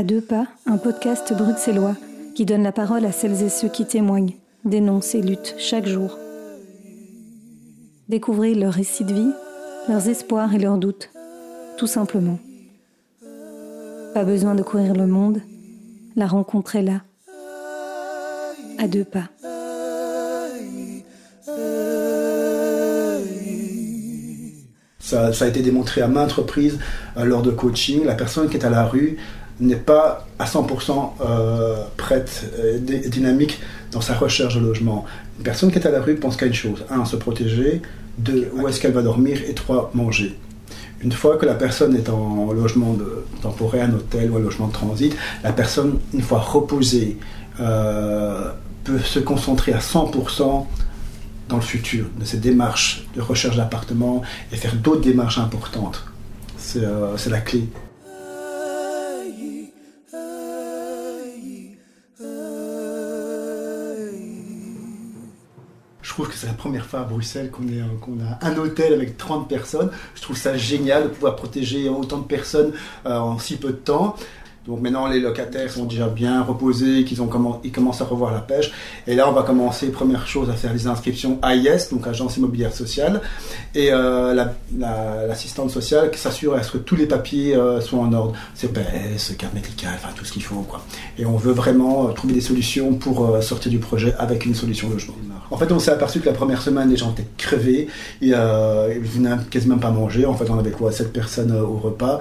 À deux pas, un podcast bruxellois qui donne la parole à celles et ceux qui témoignent, dénoncent et luttent chaque jour. Découvrez leurs récits de vie, leurs espoirs et leurs doutes, tout simplement. Pas besoin de courir le monde, la rencontre est là, à deux pas. Ça, a été démontré à maintes reprises euh, lors de coaching. La personne qui est à la rue n'est pas à 100% euh, prête et dynamique dans sa recherche de logement. Une personne qui est à la rue pense qu'à une chose. Un, se protéger. Deux, où est-ce qu'elle va dormir? Et trois, manger. Une fois que la personne est en logement temporaire, un hôtel ou un logement de transit, la personne, une fois reposée, euh, peut se concentrer à 100% dans le futur, de ces démarches de recherche d'appartement et faire d'autres démarches importantes. C'est euh, la clé. Je trouve que c'est la première fois à Bruxelles qu'on a un hôtel avec 30 personnes. Je trouve ça génial de pouvoir protéger autant de personnes euh, en si peu de temps. Donc maintenant, les locataires sont déjà bien reposés, qu'ils ont ils commencent à revoir la pêche. Et là, on va commencer, première chose, à faire les inscriptions AIS, donc Agence Immobilière Sociale, et euh, l'assistante sociale qui s'assure à ce que tous les papiers euh, soient en ordre, CPS, carte médicale, enfin tout ce qu'il faut. Quoi. Et on veut vraiment euh, trouver des solutions pour sortir du projet avec une solution logement. En fait, on s'est aperçu que la première semaine, les gens étaient crevés, et, ils venaient quasiment pas manger. En fait, on avait quoi, 7 personnes au repas.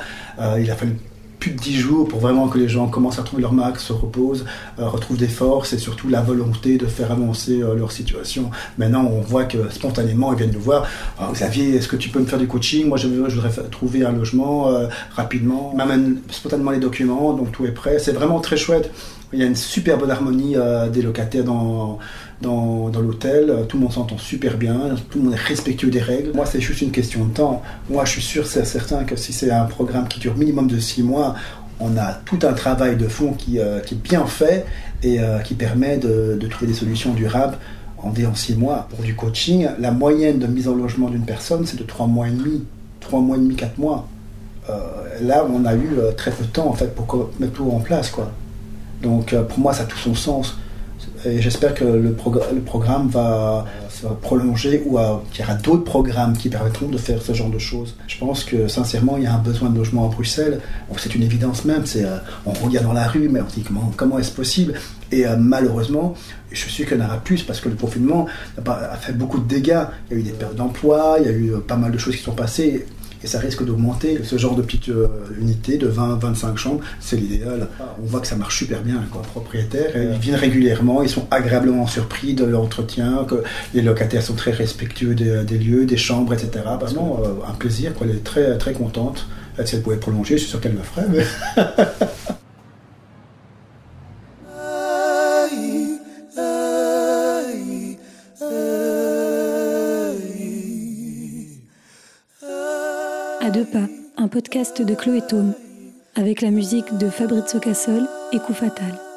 il a fallu plus de 10 jours pour vraiment que les gens commencent à trouver leur max, se reposent, euh, retrouvent des forces et surtout la volonté de faire avancer euh, leur situation. Maintenant, on voit que spontanément, ils viennent nous voir. Ah, Xavier, est-ce que tu peux me faire du coaching? Moi, je, voudrais trouver un logement euh, rapidement. Ils m'amènent spontanément les documents, donc tout est prêt. C'est vraiment très chouette. Il y a une super bonne harmonie des locataires dans, dans, l'hôtel, tout le monde s'entend super bien, tout le monde est respectueux des règles. Moi, c'est juste une question de temps. Moi, je suis sûr, c'est certain que si c'est un programme qui dure minimum de six mois, on a tout un travail de fond qui, euh, est bien fait et euh, qui permet de, de, trouver des solutions durables en, en six mois. Pour du coaching, la moyenne de mise en logement d'une personne, c'est de trois mois et demi, trois mois et demi, quatre mois. Euh, là, on a eu très peu de temps en fait pour mettre tout en place, quoi. Donc, pour moi, ça a tout son sens. Et j'espère que le, programme va se prolonger ou qu'il y aura d'autres programmes qui permettront de faire ce genre de choses. Je pense que sincèrement, il y a un besoin de logement à Bruxelles. C'est une évidence même. Euh, on regarde dans la rue, mais on dit comment, comment est-ce possible? Et euh, malheureusement, je suis qu'il y en aura plus parce que le confinement a fait beaucoup de dégâts. Il y a eu des pertes d'emploi, il y a eu euh, pas mal de choses qui sont passées et ça risque d'augmenter. Ce genre de petite euh, unité de 20-25 chambres, c'est l'idéal. On voit que ça marche super bien. Les propriétaires, ils viennent régulièrement, ils sont agréablement surpris de l'entretien, que les locataires sont très respectueux des, lieux, des chambres, etc. Vraiment, euh, un plaisir. Quoi. Elle est très, très contente. Si elle pouvait prolonger, je suis sûr qu'elle le ferait. Deux pas, un podcast de Chloé Tome, avec la musique de Fabrizio Cassol et Coup Fatal.